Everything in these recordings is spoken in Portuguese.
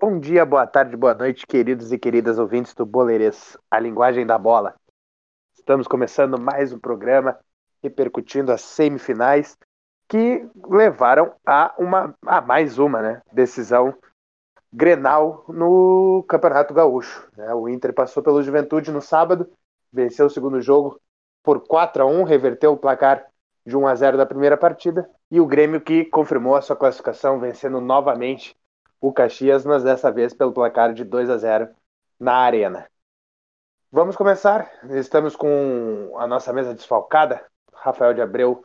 Bom dia, boa tarde, boa noite, queridos e queridas ouvintes do Boleires, a linguagem da bola. Estamos começando mais um programa repercutindo as semifinais que levaram a uma a mais uma, né, decisão Grenal no Campeonato Gaúcho. Né? O Inter passou pelo Juventude no sábado, venceu o segundo jogo por 4 a 1, reverteu o placar de 1 a 0 da primeira partida e o Grêmio que confirmou a sua classificação vencendo novamente o Caxias, mas dessa vez pelo placar de 2 a 0 na Arena. Vamos começar. Estamos com a nossa mesa desfalcada. Rafael de Abreu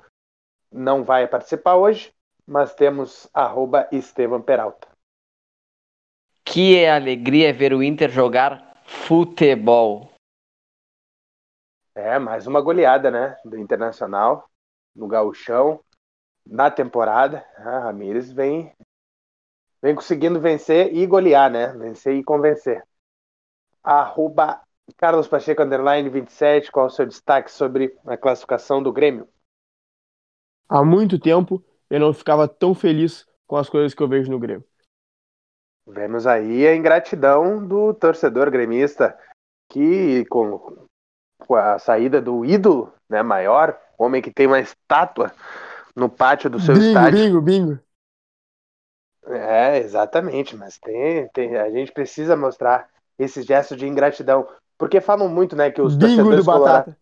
não vai participar hoje, mas temos arroba Estevam Peralta. Que alegria ver o Inter jogar futebol. É, mais uma goleada, né? Do Internacional, no gauchão, na temporada. A Ramires vem vem conseguindo vencer e golear, né? Vencer e convencer. Arroba Carlos Pacheco, underline 27, qual o seu destaque sobre a classificação do Grêmio? Há muito tempo eu não ficava tão feliz com as coisas que eu vejo no Grêmio. Vemos aí a ingratidão do torcedor gremista, que com a saída do ídolo né, maior, homem que tem uma estátua no pátio do seu bingo, estádio. Bingo, bingo. É, exatamente, mas tem, tem, a gente precisa mostrar esse gesto de ingratidão, porque falam muito, né, que os bingo torcedores do colorados,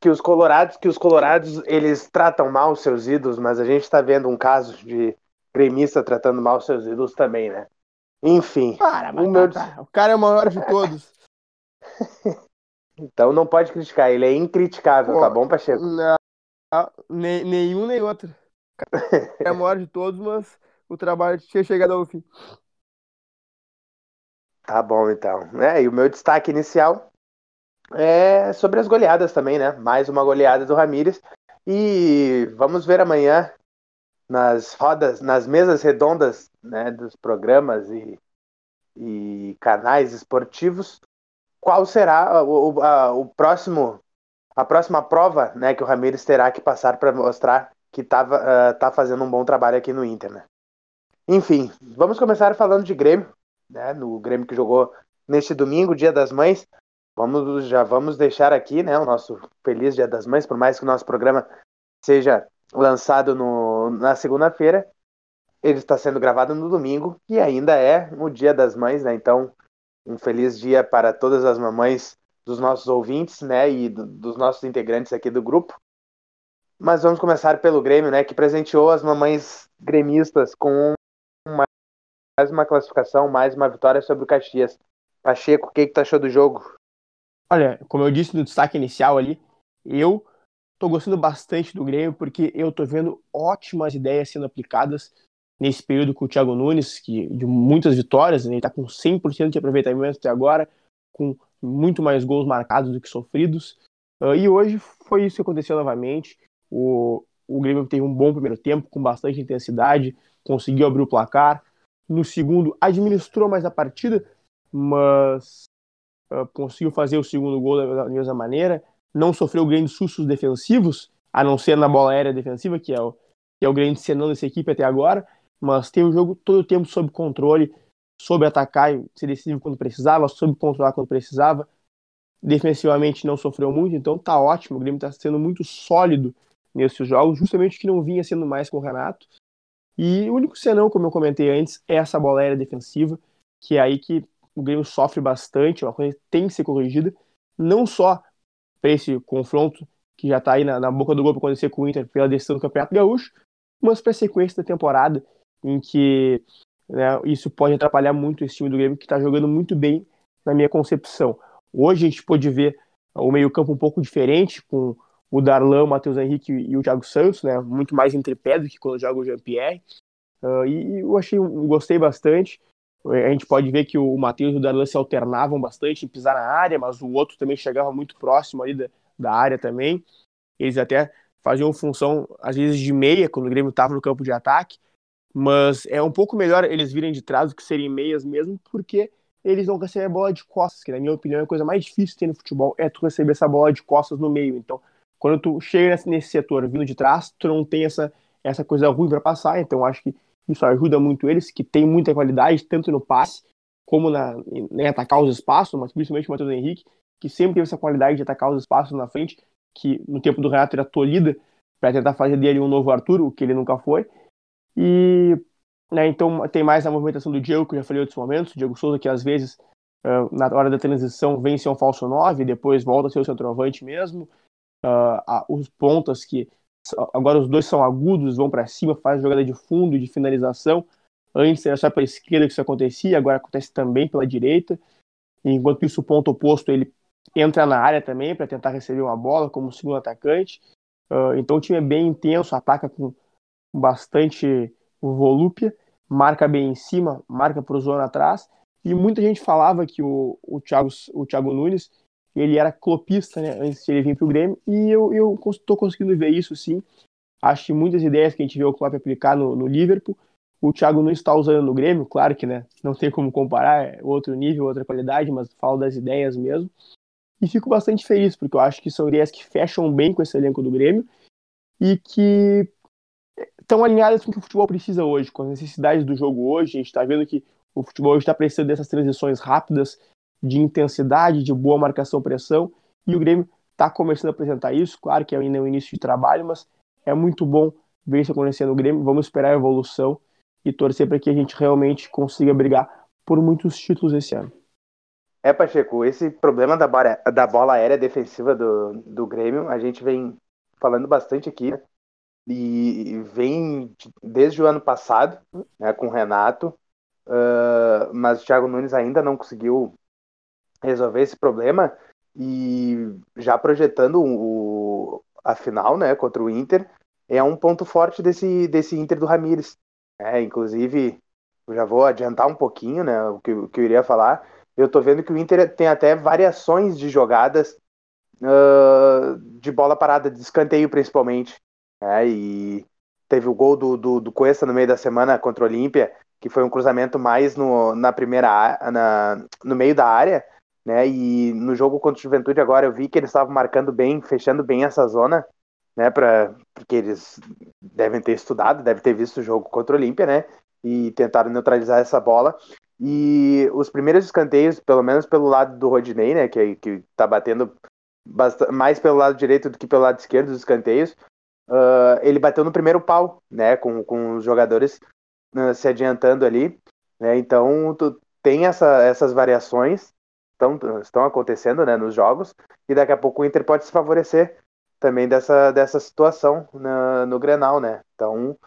que os colorados, que os colorados, eles tratam mal os seus ídolos, mas a gente está vendo um caso de gremista tratando mal os seus ídolos também, né? Enfim. Para, o, meu... o cara é o maior de todos. então não pode criticar, ele é incriticável, Pô, tá bom, Pacheco? Não, nem, nenhum nem outro. É o maior de todos, mas o trabalho tinha chegado ao fim. Tá bom, então. É, e o meu destaque inicial é sobre as goleadas também, né? Mais uma goleada do Ramires. E vamos ver amanhã nas rodas, nas mesas redondas né, dos programas e, e canais esportivos, qual será o, a, o próximo, a próxima prova né, que o Ramires terá que passar para mostrar que tava, uh, tá fazendo um bom trabalho aqui no Inter. Né? Enfim, vamos começar falando de Grêmio, né, no Grêmio que jogou neste domingo, Dia das Mães. Vamos, já vamos deixar aqui né, o nosso feliz Dia das Mães, por mais que o nosso programa seja lançado no, na segunda-feira. Ele está sendo gravado no domingo e ainda é o Dia das Mães, né? Então, um feliz dia para todas as mamães dos nossos ouvintes, né? E do, dos nossos integrantes aqui do grupo. Mas vamos começar pelo Grêmio, né? Que presenteou as mamães gremistas com mais uma classificação, mais uma vitória sobre o Caxias. Pacheco, o que, que tu achou do jogo? Olha, como eu disse no destaque inicial ali, eu tô gostando bastante do Grêmio porque eu tô vendo ótimas ideias sendo aplicadas nesse período com o Thiago Nunes, que de muitas vitórias, né, ele tá com 100% de aproveitamento até agora, com muito mais gols marcados do que sofridos. Uh, e hoje foi isso que aconteceu novamente. O, o Grêmio teve um bom primeiro tempo, com bastante intensidade, conseguiu abrir o placar. No segundo, administrou mais a partida, mas uh, conseguiu fazer o segundo gol da, da mesma maneira. Não sofreu grandes sustos defensivos, a não ser na bola aérea defensiva, que é o, que é o grande senão dessa equipe até agora. Mas tem o jogo todo o tempo sob controle, soube atacar e ser decisivo quando precisava, soube controlar quando precisava. Defensivamente não sofreu muito, então tá ótimo. O Grêmio está sendo muito sólido nesses jogos, justamente o que não vinha sendo mais com o Renato. E o único senão, como eu comentei antes, é essa bola aérea defensiva, que é aí que o Grêmio sofre bastante, é uma coisa que tem que ser corrigida, não só para esse confronto que já está aí na, na, boca do gol para acontecer com o Inter pela decisão do Campeonato Gaúcho, mas para a sequência da temporada, em que né, isso pode atrapalhar muito esse time do Grêmio, que está jogando muito bem na minha concepção. Hoje a gente pôde ver o meio-campo um pouco diferente, com o Darlan, o Matheus Henrique e o Thiago Santos, né? Muito mais entre pé do que quando joga o Jean-Pierre. Uh, e eu achei, gostei bastante. A gente pode ver que o Matheus e o Darlan se alternavam bastante em pisar na área, mas o outro também chegava muito próximo ali da, da área também. Eles até faziam função, às vezes, de meia, quando o Grêmio estava no campo de ataque. Mas é um pouco melhor eles virem de trás do que serem meias mesmo, porque eles não recebem a bola de costas, que na minha opinião é a coisa mais difícil que tem no futebol, é tu receber essa bola de costas no meio. Então, quando tu chega nesse, nesse setor vindo de trás, tu não tem essa, essa coisa ruim para passar, então acho que isso ajuda muito eles, que tem muita qualidade, tanto no passe, como na, em atacar os espaços, mas principalmente o Matheus Henrique, que sempre teve essa qualidade de atacar os espaços na frente, que no tempo do Renato era tolhida para tentar fazer dele um novo Arthur, o que ele nunca foi. E né, então tem mais a movimentação do Diego, que eu já falei em outros momentos, o Diego Souza que às vezes uh, na hora da transição vem ser um falso 9, depois volta a ser o centroavante mesmo. Uh, os pontas que agora os dois são agudos, vão para cima, faz jogada de fundo, de finalização. Antes era só pela esquerda que isso acontecia, agora acontece também pela direita. Enquanto isso, o ponto oposto ele entra na área também para tentar receber uma bola como segundo atacante. Uh, então o time é bem intenso, ataca com bastante volúpia, marca bem em cima, marca para o zona atrás. E muita gente falava que o, o, Thiago, o Thiago Nunes ele era clopista né, antes de ele vir para o Grêmio, e eu estou conseguindo ver isso sim. Acho que muitas ideias que a gente vê o Klopp aplicar no, no Liverpool, o Thiago não está usando no Grêmio, claro que né, não tem como comparar, é outro nível, outra qualidade, mas falo das ideias mesmo. E fico bastante feliz, porque eu acho que são ideias que fecham bem com esse elenco do Grêmio e que estão alinhadas com o que o futebol precisa hoje, com as necessidades do jogo hoje. A gente está vendo que o futebol está precisando dessas transições rápidas, de intensidade, de boa marcação-pressão, e o Grêmio está começando a apresentar isso. Claro que ainda é o início de trabalho, mas é muito bom ver isso acontecendo no Grêmio. Vamos esperar a evolução e torcer para que a gente realmente consiga brigar por muitos títulos esse ano. É, Pacheco, esse problema da bola, da bola aérea defensiva do, do Grêmio, a gente vem falando bastante aqui, né? e vem desde o ano passado, né, com o Renato, uh, mas o Thiago Nunes ainda não conseguiu resolver esse problema, e já projetando o, a final, né, contra o Inter, é um ponto forte desse, desse Inter do Ramires. É, inclusive, já vou adiantar um pouquinho, né, o que, o que eu iria falar, eu tô vendo que o Inter tem até variações de jogadas uh, de bola parada, de escanteio principalmente. Né? E teve o gol do, do, do Cuesta no meio da semana contra o Olímpia, que foi um cruzamento mais no, na primeira na, no meio da área. Né? E no jogo contra o Juventude agora eu vi que eles estavam marcando bem, fechando bem essa zona, né? Pra, porque eles devem ter estudado, devem ter visto o jogo contra o Olímpia, né? E tentaram neutralizar essa bola. E os primeiros escanteios, pelo menos pelo lado do Rodinei, né, que, que tá batendo mais pelo lado direito do que pelo lado esquerdo dos escanteios, uh, ele bateu no primeiro pau, né, com, com os jogadores uh, se adiantando ali, né, então tu tem essa, essas variações estão, estão acontecendo, né, nos jogos, e daqui a pouco o Inter pode se favorecer também dessa, dessa situação na, no Grenal, né, então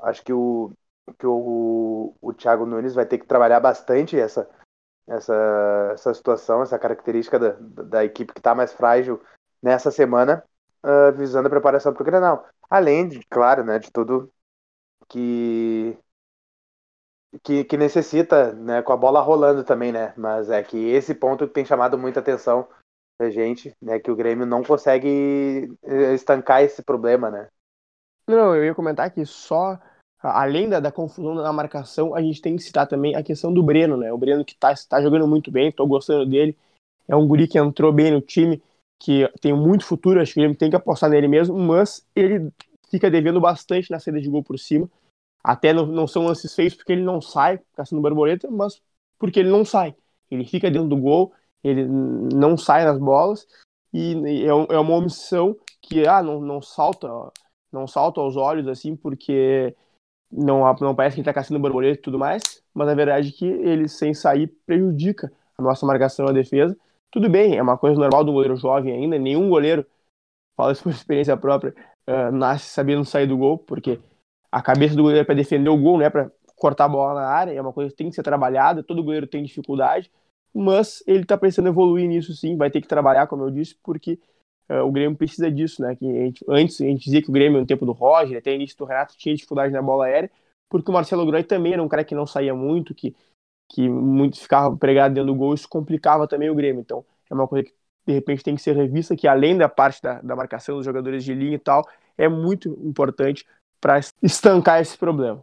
acho que o, que o, o Thiago Nunes vai ter que trabalhar bastante essa, essa, essa situação, essa característica da, da equipe que está mais frágil nessa semana, uh, visando a preparação para o Grenal. Além, de, claro, né, de tudo que, que, que, necessita, né, com a bola rolando também, né? Mas é que esse ponto tem chamado muita atenção da gente, né, que o Grêmio não consegue eh, estancar esse problema, né? Não, eu ia comentar que só além da, da, confusão na marcação, a gente tem que citar também a questão do Breno, né? O Breno que tá, tá jogando muito bem, tô gostando dele. É um guri que entrou bem no time, que tem muito futuro, acho que ele tem que apostar nele mesmo, mas ele fica devendo bastante na saída de gol por cima. Até não, não são lances feios porque ele não sai caçando borboleta, mas porque ele não sai. Ele fica dentro do gol, ele não sai nas bolas, e é, é uma omissão que ah, não, não salta não salta aos olhos assim, porque não, não parece que ele tá caçando borboleta e tudo mais, mas a verdade é que ele, sem sair, prejudica a nossa marcação a defesa. Tudo bem, é uma coisa normal do goleiro jovem ainda, nenhum goleiro, fala isso por experiência própria, uh, nasce sabendo sair do gol, porque a cabeça do goleiro é para defender o gol, não é para cortar a bola na área, é uma coisa que tem que ser trabalhada, todo goleiro tem dificuldade, mas ele está pensando evoluir nisso sim, vai ter que trabalhar, como eu disse, porque uh, o Grêmio precisa disso, né? Que a gente, antes a gente dizia que o Grêmio, no tempo do Roger, até início do Renato, tinha dificuldade na bola aérea, porque o Marcelo Groy também era um cara que não saía muito, que, que muito ficava pregado dentro do gol, isso complicava também o Grêmio. Então, é uma coisa que de repente tem que ser revista, que além da parte da, da marcação dos jogadores de linha e tal, é muito importante para estancar esse problema.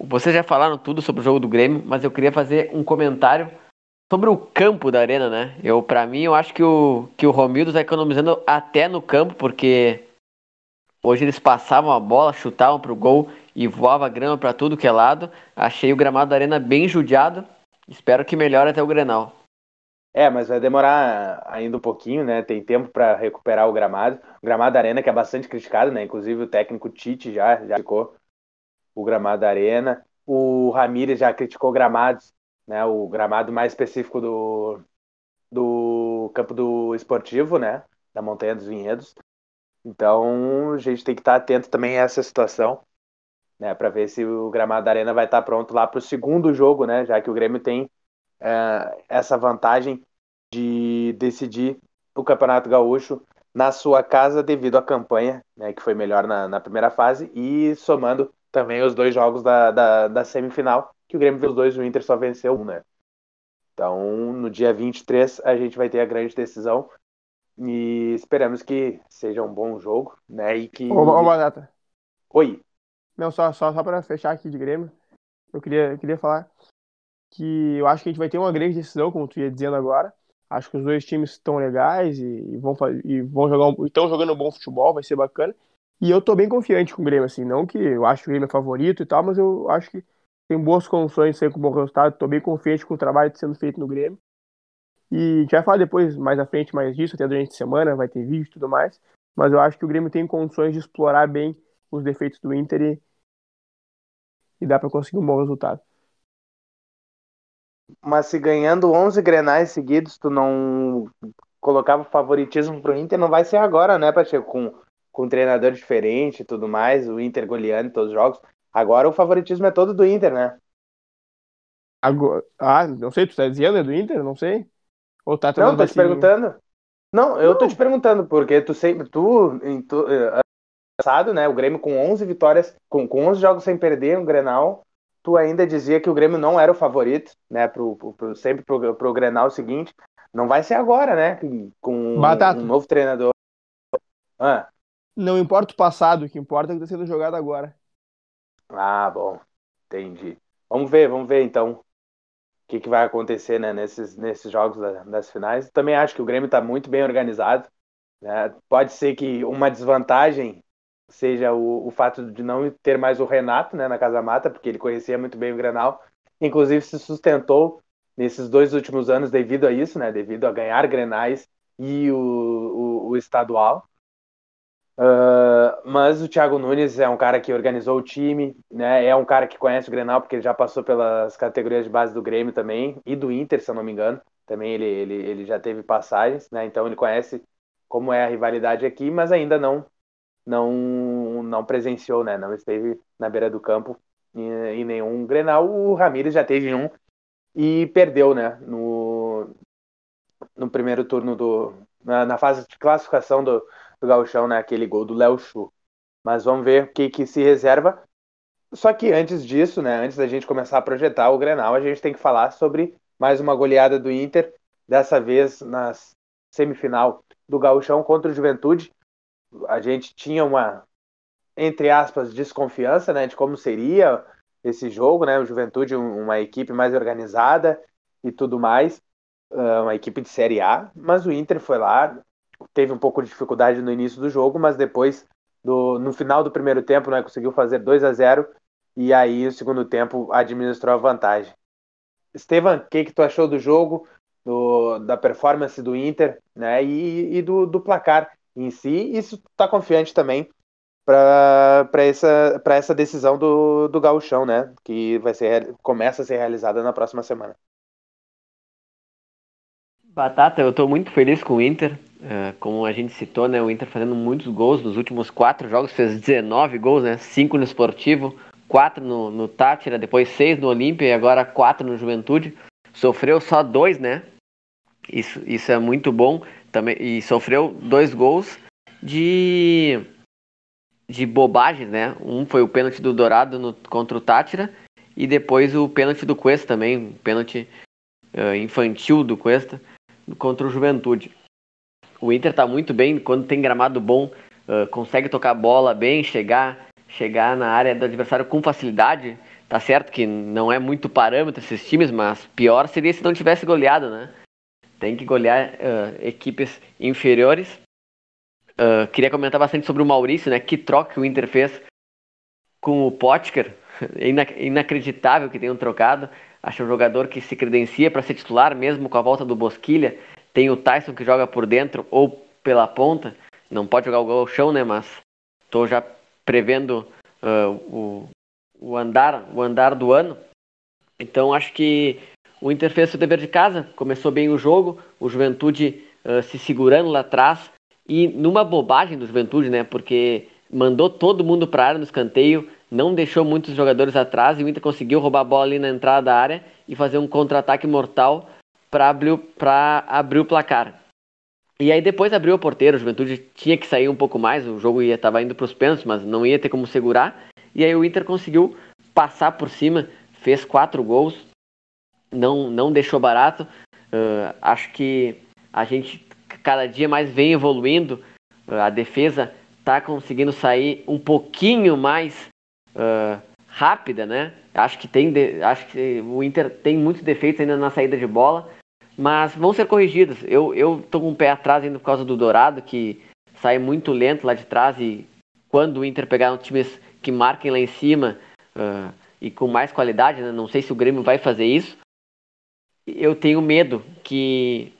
Vocês já falaram tudo sobre o jogo do Grêmio, mas eu queria fazer um comentário sobre o campo da arena, né? Eu, para mim, eu acho que o, que o Romildo tá economizando até no campo, porque hoje eles passavam a bola, chutavam pro gol e voava grama para tudo que é lado. Achei o gramado da arena bem judiado. Espero que melhore até o Grenal. É, mas vai demorar ainda um pouquinho, né? Tem tempo para recuperar o gramado. O gramado da arena que é bastante criticado, né? Inclusive o técnico Tite já já ficou o gramado da arena. O Ramires já criticou gramados, né? O gramado mais específico do do campo do esportivo, né? Da Montanha dos Vinhedos. Então a gente tem que estar atento também a essa situação né, para ver se o gramado da Arena vai estar pronto lá para o segundo jogo, né, já que o Grêmio tem é, essa vantagem de decidir o Campeonato Gaúcho na sua casa devido à campanha, né, que foi melhor na, na, primeira fase e somando também os dois jogos da, da, da semifinal, que o Grêmio viu os dois, o Inter só venceu um, né. Então, no dia 23, a gente vai ter a grande decisão e esperamos que seja um bom jogo, né, e que... Ô, ô Batata. Oi. Não, só, só, só para fechar aqui de Grêmio, eu queria, eu queria falar que eu acho que a gente vai ter uma grande decisão, como tu ia dizendo agora. Acho que os dois times estão legais e, vão, e vão jogar um, estão jogando um bom futebol, vai ser bacana. E eu tô bem confiante com o Grêmio, assim, não que eu acho que o Grêmio é favorito e tal, mas eu acho que tem boas condições ser com bom resultado. Tô bem confiante com o trabalho sendo feito no Grêmio. E a gente vai falar depois, mais à frente, mais disso, até durante a semana, vai ter vídeo e tudo mais. Mas eu acho que o Grêmio tem condições de explorar bem os defeitos do Inter e, e dá para conseguir um bom resultado. Mas se ganhando 11 grenais seguidos, tu não colocava favoritismo pro Inter, não vai ser agora, né, Pacheco? Com, com um treinador diferente e tudo mais, o Inter goleando todos os jogos. Agora o favoritismo é todo do Inter, né? Agora, ah, não sei, tu tá dizendo é do Inter? Não sei. Ou tá não, tô te perguntando. Não, eu não. tô te perguntando, porque tu sempre, tu, tu, eh, passado, né, o Grêmio com 11 vitórias, com, com 11 jogos sem perder no Grenal, tu ainda dizia que o Grêmio não era o favorito, né, pro, pro, sempre pro, pro Grenal seguinte. Não vai ser agora, né, com Batata. um novo treinador. Ah. Não importa o passado, o que importa é o que está sendo jogado agora. Ah, bom, entendi. Vamos ver, vamos ver então o que, que vai acontecer né, nesses, nesses jogos da, das finais. Também acho que o Grêmio está muito bem organizado. Né? Pode ser que uma desvantagem seja o, o fato de não ter mais o Renato né, na Casa Mata, porque ele conhecia muito bem o Grenal, inclusive se sustentou nesses dois últimos anos devido a isso, né, devido a ganhar Grenais e o, o, o estadual. Uh, mas o Thiago Nunes é um cara que organizou o time, né? É um cara que conhece o Grenal porque ele já passou pelas categorias de base do Grêmio também e do Inter, se eu não me engano. Também ele, ele, ele já teve passagens, né? Então ele conhece como é a rivalidade aqui, mas ainda não não não presenciou, né? Não esteve na beira do campo em, em nenhum Grenal. O Ramires já teve um e perdeu, né? No, no primeiro turno do na, na fase de classificação do, do Gauchão, né? Aquele gol do Léo Chu. Mas vamos ver o que, que se reserva. Só que antes disso, né? Antes da gente começar a projetar o Grenal, a gente tem que falar sobre mais uma goleada do Inter, dessa vez na semifinal do Gauchão contra o Juventude a gente tinha uma, entre aspas, desconfiança né, de como seria esse jogo, né? O Juventude, uma equipe mais organizada e tudo mais, ah, uma equipe de Série A, mas o Inter foi lá, teve um pouco de dificuldade no início do jogo, mas depois, do, no final do primeiro tempo, né, conseguiu fazer 2 a 0 e aí o segundo tempo administrou a vantagem. Estevam, o que, que tu achou do jogo, do, da performance do Inter né, e, e do, do placar? Em si, isso está confiante também para essa, essa decisão do, do gauchão, né? Que vai ser, começa a ser realizada na próxima semana. Batata, eu estou muito feliz com o Inter. Uh, como a gente citou, né? O Inter fazendo muitos gols nos últimos quatro jogos, fez 19 gols, né? Cinco no Esportivo, quatro no, no Tátira, depois seis no Olímpia e agora quatro no Juventude. Sofreu só dois, né? Isso, isso é muito bom também e sofreu dois gols de de bobagem, né? Um foi o pênalti do Dourado no, contra o Tátira e depois o pênalti do Cuesta também, um pênalti uh, infantil do Cuesta contra o Juventude. O Inter tá muito bem quando tem gramado bom, uh, consegue tocar a bola bem, chegar chegar na área do adversário com facilidade. Tá certo que não é muito parâmetro esses times, mas pior seria se não tivesse goleado, né? Tem que golear uh, equipes inferiores. Uh, queria comentar bastante sobre o Maurício, né? Que troca que o Inter fez com o Potker. inacreditável que tenham trocado. Acho um jogador que se credencia para ser titular, mesmo com a volta do Bosquilha. Tem o Tyson que joga por dentro ou pela ponta. Não pode jogar o gol ao chão, né? Mas estou já prevendo uh, o, o, andar, o andar do ano. Então acho que o Inter fez seu dever de casa, começou bem o jogo, o Juventude uh, se segurando lá atrás e numa bobagem do Juventude, né? Porque mandou todo mundo para a área no escanteio, não deixou muitos jogadores atrás e o Inter conseguiu roubar a bola ali na entrada da área e fazer um contra-ataque mortal para abrir, abrir o placar. E aí depois abriu o porteiro, o Juventude tinha que sair um pouco mais, o jogo ia estava indo para os pênaltis, mas não ia ter como segurar. E aí o Inter conseguiu passar por cima, fez quatro gols, não, não deixou barato. Uh, acho que a gente cada dia mais vem evoluindo, uh, a defesa está conseguindo sair um pouquinho mais uh, rápida, né? Acho que tem, de, acho que o Inter tem muitos defeitos ainda na saída de bola, mas vão ser corrigidos. Eu, eu com o pé atrás ainda por causa do Dourado, que sai muito lento lá de trás e quando o Inter pegar times que marquem lá em cima uh, e com mais qualidade, né? não sei se o Grêmio vai fazer isso, eu tenho medo que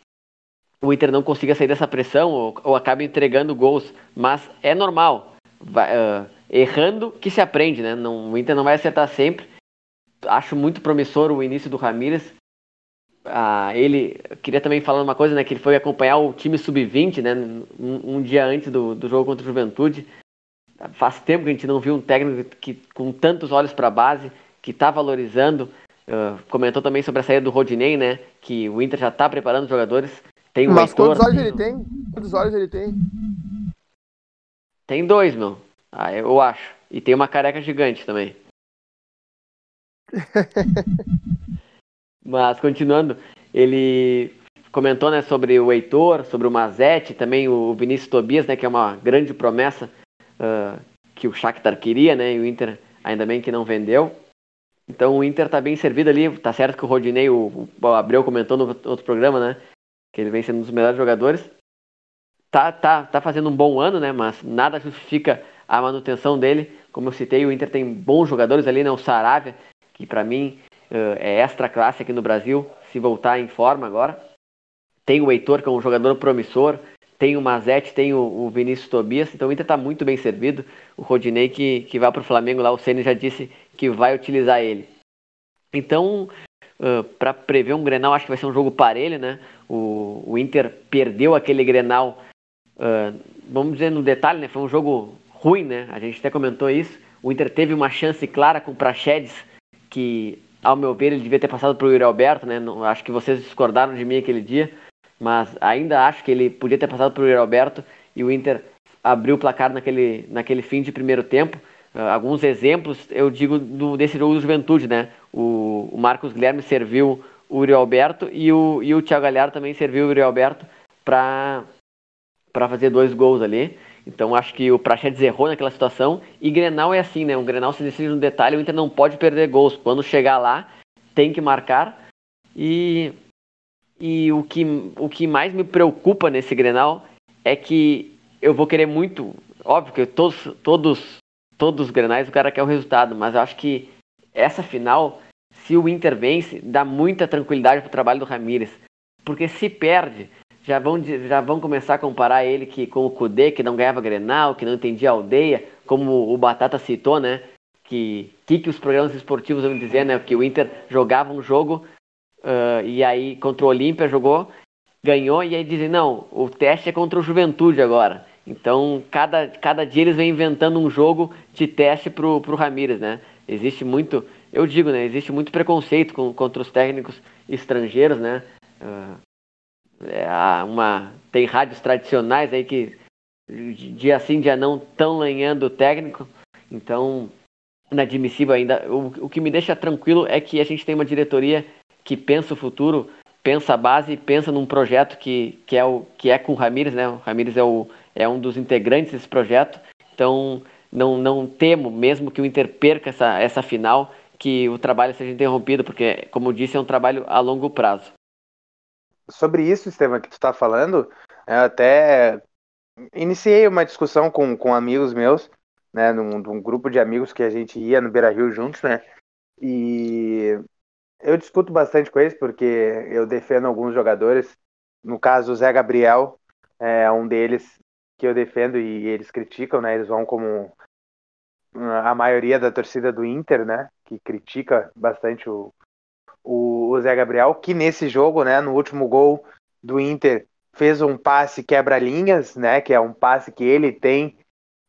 o Inter não consiga sair dessa pressão ou, ou acabe entregando gols, mas é normal. Vai, uh, errando que se aprende, né? Não, o Inter não vai acertar sempre. Acho muito promissor o início do Ramires. Ah, ele queria também falar uma coisa, né? Que ele foi acompanhar o time sub-20, né? Um, um, dia antes do, do jogo contra o Juventude. Faz tempo que a gente não viu um técnico que com tantos olhos para a base, que está valorizando. Uh, comentou também sobre a saída do Rodinei, né? Que o Inter já está preparando os jogadores. Tem Mas Heitor, quantos olhos ele tem? Quantos olhos ele tem? Tem dois, meu. Ah, eu acho. E tem uma careca gigante também. Mas continuando, ele comentou né, sobre o Heitor, sobre o Mazete, também o Vinícius Tobias, né, que é uma grande promessa uh, que o Shakhtar queria, né, e o Inter ainda bem que não vendeu. Então o Inter está bem servido ali, tá certo que o Rodinei, o, o Abreu comentou no outro programa, né, que ele vem sendo um dos melhores jogadores. Tá, tá, tá fazendo um bom ano, né, mas nada justifica a manutenção dele. Como eu citei, o Inter tem bons jogadores ali, né, o Saravia, que para mim uh, é extra classe aqui no Brasil, se voltar em forma agora. Tem o Heitor, que é um jogador promissor. Tem o Mazete, tem o, o Vinícius Tobias. Então o Inter está muito bem servido. O Rodinei, que, que vai para o Flamengo lá, o Ceni já disse que vai utilizar ele. Então, uh, para prever um Grenal, acho que vai ser um jogo parelho, né? O, o Inter perdeu aquele Grenal, uh, vamos dizer no detalhe, né? Foi um jogo ruim, né? A gente até comentou isso. O Inter teve uma chance clara com o Praxedes, que ao meu ver, ele devia ter passado para o Yuri Alberto, né? Não, acho que vocês discordaram de mim aquele dia, mas ainda acho que ele podia ter passado para o Yuri Alberto e o Inter abriu o placar naquele, naquele fim de primeiro tempo. Uh, alguns exemplos, eu digo, do, desse jogo do Juventude, né? O, o, Marcos Guilherme serviu o Yuri Alberto e o, e o Thiago Galhardo também serviu o Yuri Alberto para fazer dois gols ali. Então acho que o Praxedes errou naquela situação. E Grenal é assim, né? O Grenal se decide no detalhe, o Inter não pode perder gols. Quando chegar lá, tem que marcar. E, e o, que, o que mais me preocupa nesse Grenal é que eu vou querer muito. Óbvio que todos, todos, todos os Grenais o cara quer o resultado, mas eu acho que essa final, se o Inter vence, dá muita tranquilidade para o trabalho do Ramires. Porque se perde, já vão, já vão começar a comparar ele que, com o Kudê, que não ganhava Grenal, que não entendia a aldeia, como o Batata citou, né? Que, que, que os programas esportivos vão dizer, né? Que o Inter jogava um jogo uh, e aí contra o Olímpia jogou, ganhou, e aí dizem, não, o teste é contra o Juventude agora. Então, cada, cada dia eles vêm inventando um jogo de teste pro, pro Ramires, né? Existe muito, eu digo, né? Existe muito preconceito com, contra os técnicos estrangeiros, né? Uh, é, uma, tem rádios tradicionais aí que dia sim, dia não estão lanhando o técnico. Então, inadmissível ainda. O, o que me deixa tranquilo é que a gente tem uma diretoria que pensa o futuro, pensa a base, pensa num projeto que, que, é, o, que é com o Ramires, né? O Ramires é, o, é um dos integrantes desse projeto. Então, não, não temo, mesmo que o Inter perca essa, essa final, que o trabalho seja interrompido, porque, como eu disse, é um trabalho a longo prazo. Sobre isso, Estevam, que tu está falando, eu até iniciei uma discussão com, com amigos meus, né, num, num grupo de amigos que a gente ia no Beira Rio juntos, né, e eu discuto bastante com eles porque eu defendo alguns jogadores. No caso, o Zé Gabriel é um deles que eu defendo e eles criticam, né? Eles vão como a maioria da torcida do Inter, né? Que critica bastante o, o, o Zé Gabriel, que nesse jogo, né? No último gol do Inter fez um passe quebra-linhas, né? Que é um passe que ele tem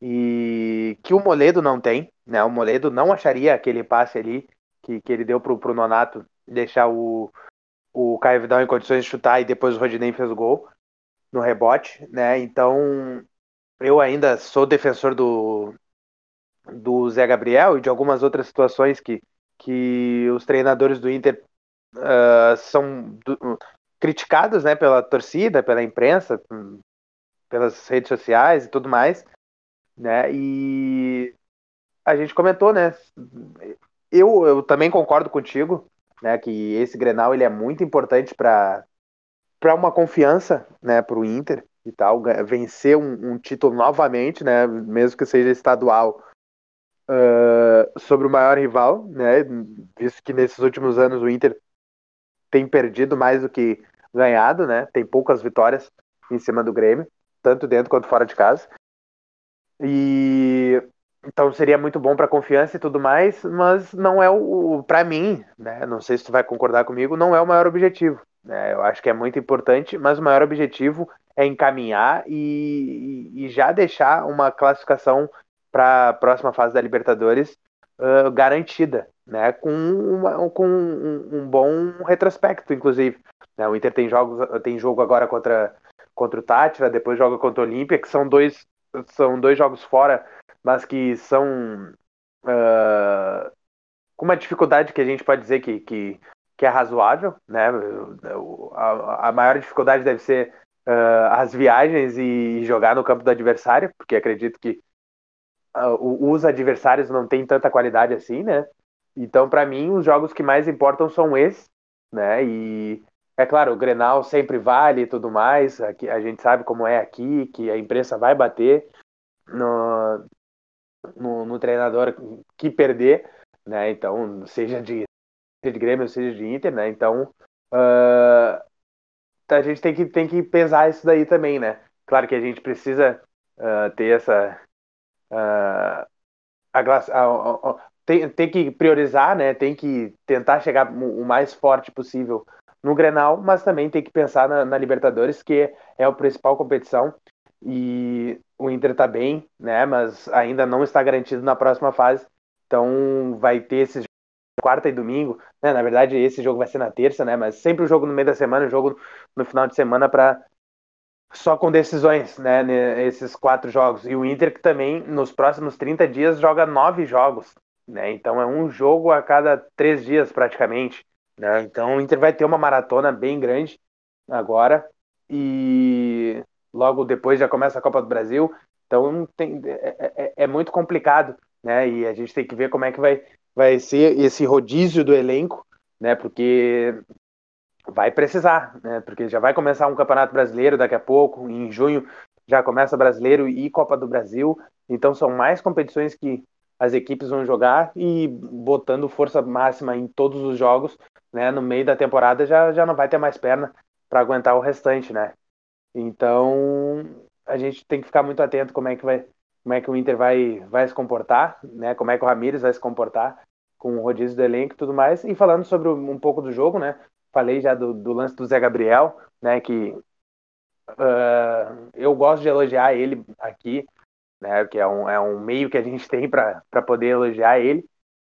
e que o Moledo não tem, né? O Moledo não acharia aquele passe ali que, que ele deu pro, pro Nonato deixar o, o Caio Vidal em condições de chutar e depois o Rodinei fez o gol no rebote, né? Então eu ainda sou defensor do, do Zé Gabriel e de algumas outras situações que, que os treinadores do Inter uh, são do, criticados né, pela torcida, pela imprensa, pelas redes sociais e tudo mais. Né? E a gente comentou, né? Eu, eu também concordo contigo, né, que esse Grenal ele é muito importante para para uma confiança, né, para o Inter e tal, vencer um, um, título novamente, né, mesmo que seja estadual, uh, sobre o maior rival, né, visto que nesses últimos anos o Inter tem perdido mais do que ganhado, né, tem poucas vitórias em cima do Grêmio, tanto dentro quanto fora de casa. E então seria muito bom para confiança e tudo mais, mas não é o, para mim, né? Não sei se tu vai concordar comigo, não é o maior objetivo. Né? Eu acho que é muito importante, mas o maior objetivo é encaminhar e, e já deixar uma classificação para a próxima fase da Libertadores uh, garantida, né? Com, uma, com um, um, bom retrospecto, inclusive. Né? O Inter tem jogos, tem jogo agora contra contra o Tátira, depois joga contra o Olímpia, que são dois são dois jogos fora mas que são uh, com uma dificuldade que a gente pode dizer que, que, que é razoável, né? A, a, maior dificuldade deve ser uh, as viagens e jogar no campo do adversário, porque acredito que uh, os adversários não têm tanta qualidade assim, né? Então, para mim, os jogos que mais importam são esses, né? E é claro, o Grenal sempre vale e tudo mais. Aqui, a gente sabe como é aqui, que a imprensa vai bater. No, no, no treinador que perder, né? Então, seja de, de Grêmio, seja de Inter, né? Então, uh, a gente tem que, tem que pesar isso daí também, né? Claro que a gente precisa uh, ter essa. Uh, a, a, a, tem, tem que priorizar, né? Tem que tentar chegar o mais forte possível no Grenal, mas também tem que pensar na, na Libertadores, que é a principal competição e o Inter está bem, né? Mas ainda não está garantido na próxima fase. Então vai ter esse quarta e domingo, né? Na verdade esse jogo vai ser na terça, né? Mas sempre o jogo no meio da semana, o jogo no final de semana para só com decisões, né? Esses quatro jogos e o Inter que também nos próximos 30 dias joga nove jogos, né? Então é um jogo a cada três dias praticamente, né? Então o Inter vai ter uma maratona bem grande agora e logo depois já começa a Copa do Brasil, então tem, é, é, é, muito complicado, né? E a gente tem que ver como é que vai, vai ser esse rodízio do elenco, né? Porque vai precisar, né? Porque já vai começar um Campeonato Brasileiro daqui a pouco, em junho já começa Brasileiro e Copa do Brasil, então são mais competições que as equipes vão jogar e botando força máxima em todos os jogos, né? No meio da temporada já, já não vai ter mais perna para aguentar o restante, né? Então, a gente tem que ficar muito atento como é que vai, como é que o Inter vai, vai se comportar, né? Como é que o Ramires vai se comportar com o rodízio do elenco e tudo mais. E falando sobre um pouco do jogo, né? Falei já do, do lance do Zé Gabriel, né? Que uh, eu gosto de elogiar ele aqui, né? Que é um, é um meio que a gente tem para poder elogiar ele.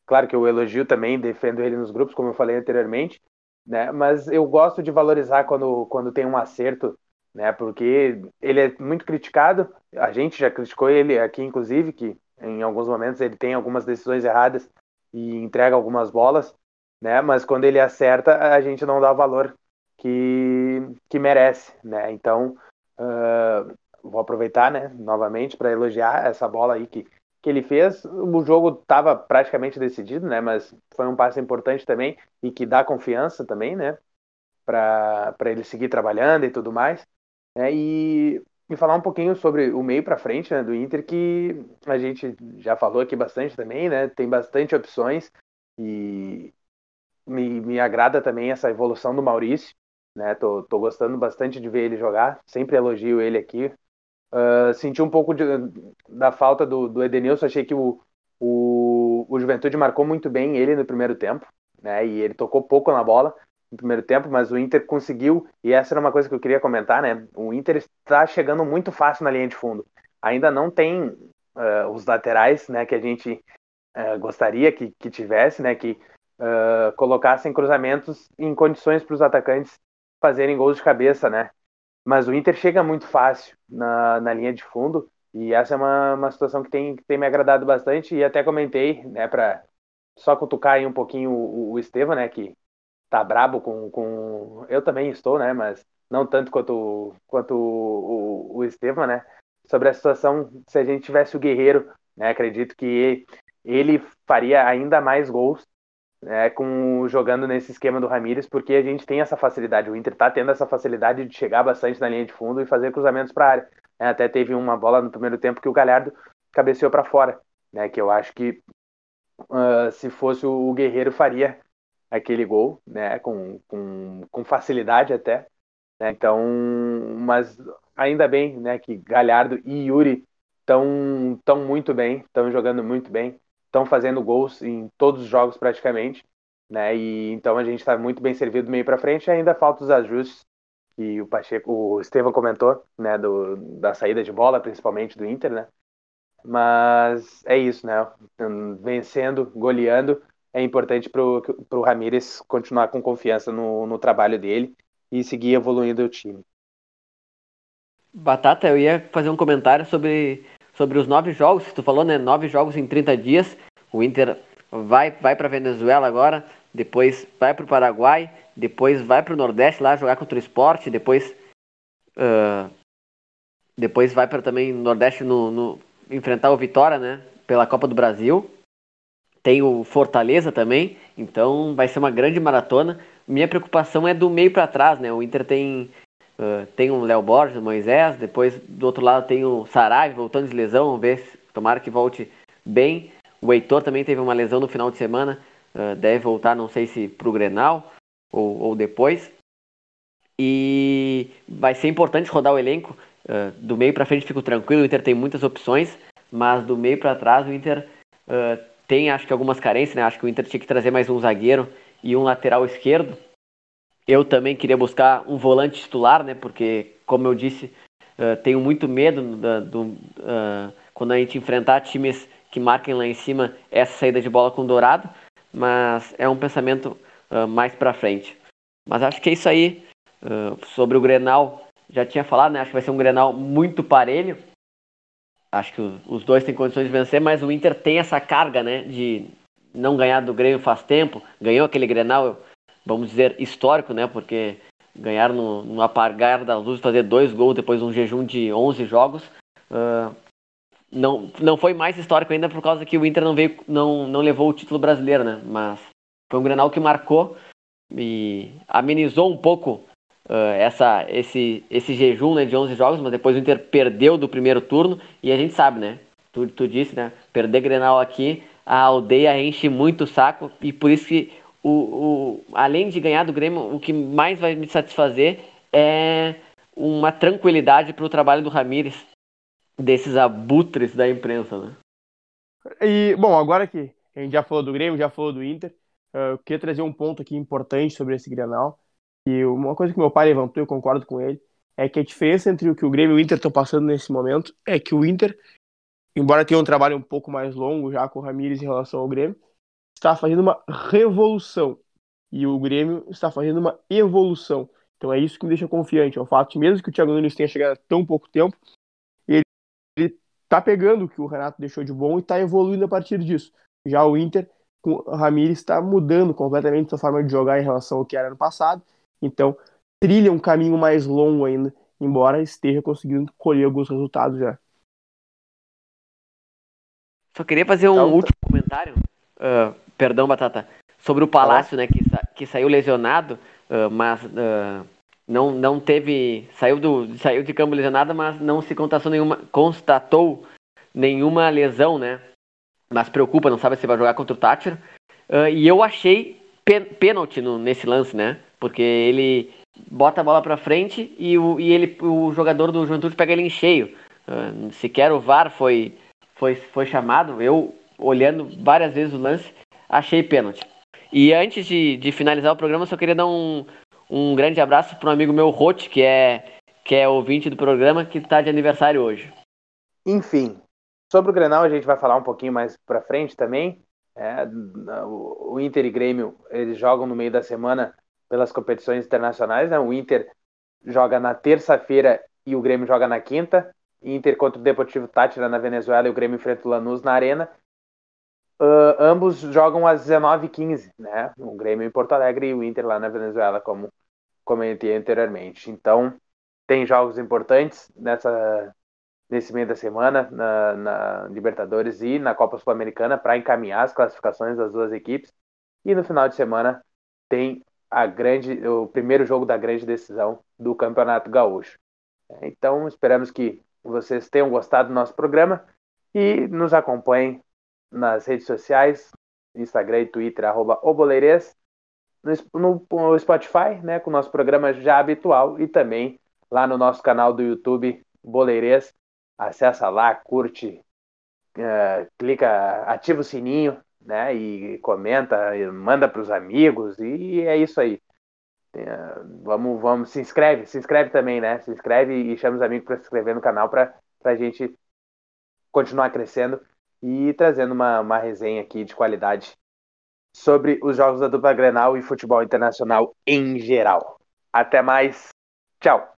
Claro que eu elogio também, defendo ele nos grupos, como eu falei anteriormente, né? Mas eu gosto de valorizar quando, quando tem um acerto né? Porque ele é muito criticado. A gente já criticou ele aqui, inclusive, que em alguns momentos ele tem algumas decisões erradas e entrega algumas bolas, né? Mas quando ele acerta, a gente não dá o valor que, que merece, né? Então, uh, vou aproveitar, né, novamente para elogiar essa bola aí que, que ele fez, o jogo estava praticamente decidido, né? Mas foi um passo importante também e que dá confiança também, né? Para ele seguir trabalhando e tudo mais. Né? E, e falar um pouquinho sobre o meio para frente né, do Inter, que a gente já falou aqui bastante também, né? Tem bastante opções e me, me agrada também essa evolução do Maurício, né? Tô, tô gostando bastante de ver ele jogar, sempre elogio ele aqui, Uh, senti um pouco de, da falta do, do Edenilson. Achei que o, o, o Juventude marcou muito bem ele no primeiro tempo, né? E ele tocou pouco na bola no primeiro tempo, mas o Inter conseguiu. E essa era uma coisa que eu queria comentar, né? O Inter está chegando muito fácil na linha de fundo. Ainda não tem uh, os laterais, né? Que a gente uh, gostaria que, que tivesse, né? Que colocassem cruzamentos em condições para os atacantes fazerem gols de cabeça, né? Mas o Inter chega muito fácil na, na linha de fundo e essa é uma, uma situação que tem, que tem me agradado bastante e até comentei, né, para só cutucar aí um pouquinho o, o Estevam, né, que tá brabo com, com... Eu também estou, né, mas não tanto quanto, quanto o, o, o Estevam, né, sobre a situação se a gente tivesse o Guerreiro, né, acredito que ele faria ainda mais gols né, com jogando nesse esquema do Ramires, porque a gente tem essa facilidade. O Inter está tendo essa facilidade de chegar bastante na linha de fundo e fazer cruzamentos para a área. É, até teve uma bola no primeiro tempo que o Galhardo cabeceou para fora, né, que eu acho que uh, se fosse o Guerreiro faria aquele gol, né, com, com, com facilidade até. Né, então, mas ainda bem, né, que Galhardo e Yuri estão tão muito bem, estão jogando muito bem estão fazendo gols em todos os jogos praticamente, né? E então a gente está muito bem servido do meio para frente. Ainda falta os ajustes que o Pacheco, o Estevam comentou, né? Do, da saída de bola, principalmente do Inter, né? Mas é isso, né? Vencendo, goleando, é importante para o Ramires continuar com confiança no, no trabalho dele e seguir evoluindo o time. Batata, eu ia fazer um comentário sobre sobre os nove jogos que tu falou, né? Nove jogos em 30 dias. O Inter vai, vai para Venezuela agora, depois vai para o Paraguai, depois vai para o Nordeste lá jogar contra o esporte, depois uh, depois vai para também Nordeste no, no, enfrentar o Vitória, né? Pela Copa do Brasil. Tem o Fortaleza também, então vai ser uma grande maratona. Minha preocupação é do meio para trás, né? O Inter tem Uh, tem o Léo Borges, o Moisés, depois do outro lado tem o Sarai voltando de lesão, vamos ver se tomara que volte bem. O Heitor também teve uma lesão no final de semana, uh, deve voltar, não sei se para o Grenal ou, ou, depois. E vai ser importante rodar o elenco. Uh, do meio para frente fico tranquilo, o Inter tem muitas opções, mas do meio para trás o Inter tem acho que algumas carências, né? Acho que o Inter tinha que trazer mais um zagueiro e um lateral esquerdo eu também queria buscar um volante titular, né? Porque, como eu disse, uh, tenho muito medo da, do, uh, quando a gente enfrentar times que marquem lá em cima essa saída de bola com Dourado, mas é um pensamento uh, mais para frente. Mas acho que é isso aí. sobre o Grenal, já tinha falado, né? Acho que vai ser um Grenal muito parelho. Acho que os dois têm condições de vencer, mas o Inter tem essa carga, né? De não ganhar do Grêmio faz tempo. Ganhou aquele Grenal vamos dizer, histórico, né? Porque ganhar no, no apagar da luz, fazer dois gols depois de um jejum de 11 jogos, uh, não, não foi mais histórico ainda por causa que o Inter não veio, não, não levou o título brasileiro, né? Mas foi um Grenal que marcou e amenizou um pouco uh, essa, esse, esse jejum né, de 11 jogos, mas depois o Inter perdeu do primeiro turno e a gente sabe, né? Tu, tu disse, né? Perder Grenal aqui, a aldeia enche muito o saco e por isso que o, o, além de ganhar do Grêmio, o que mais vai me satisfazer é uma tranquilidade para o trabalho do Ramires, desses abutres da imprensa, né? E, bom, agora que a gente já falou do Grêmio, já falou do Inter, eu queria trazer um ponto aqui importante sobre esse Grenal. E uma coisa que meu pai levantou, eu concordo com ele, é que a diferença entre o que o Grêmio e o Inter estão passando nesse momento é que o Inter, embora tenha um trabalho um pouco mais longo já com o Ramires em relação ao Grêmio, está fazendo uma revolução e o Grêmio está fazendo uma evolução. Então é isso que me deixa confiante. É o fato de, mesmo que o Thiago Nunes tenha chegado há tão pouco tempo, ele, está pegando o que o Renato deixou de bom e está evoluindo a partir disso. Já o Inter, com o Ramires, está mudando completamente sua forma de jogar em relação ao que era no passado. Então, trilha um caminho mais longo ainda, embora esteja conseguindo colher alguns resultados já. Só queria fazer um então, último comentário. Uh, perdão, Batata. Sobre o Palácio, né? Que, sa que saiu lesionado, uh, mas uh, não, não teve. Saiu, do, saiu de campo lesionado, mas não se constatou nenhuma, constatou nenhuma lesão, né? Mas preocupa, não sabe se vai jogar contra o Thatcher. e eu achei pênalti nesse lance, né? Porque ele bota a bola para frente e, o, e ele, o jogador do Juventude pega ele em cheio. Uh, sequer o VAR foi, foi, foi chamado. Eu, olhando várias vezes o lance, achei pênalti. E antes de, de finalizar o programa, só queria dar um, um grande abraço para um amigo meu, Rote, que é, que é ouvinte do programa, que está de aniversário hoje. Enfim, sobre o Grenal a gente vai falar um pouquinho mais para frente também. É, o Inter e Grêmio eles jogam no meio da semana pelas competições internacionais. Né? O Inter joga na terça-feira e o Grêmio joga na quinta. Inter contra o Deportivo Tátira na Venezuela e o Grêmio enfrenta o Lanús na Arena. Uh, ambos jogam às 19h15, né? O Grêmio em Porto Alegre e o Inter lá na Venezuela, como comentei anteriormente. Então, tem jogos importantes nessa, nesse meio da semana na, na Libertadores e na Copa Sul-Americana para encaminhar as classificações das duas equipes. E no final de semana tem a grande, o primeiro jogo da grande decisão do Campeonato Gaúcho. Então, esperamos que vocês tenham gostado do nosso programa e nos acompanhem nas redes sociais, Instagram e Twitter, arroba oboleires, no, no, Spotify, né, com o nosso programa já habitual e também lá no nosso canal do YouTube, Boleires. Acessa lá, curte, uh, clica, ativa o sininho, né, e comenta, e manda para os amigos e é isso aí. Uh, vamos, vamos, se inscreve, se inscreve também, né? Se inscreve e chama os amigos para se inscrever no canal para a gente continuar crescendo e trazendo uma, uma resenha aqui de qualidade sobre os jogos da dupla Grenal e futebol internacional em geral. Até mais. Tchau.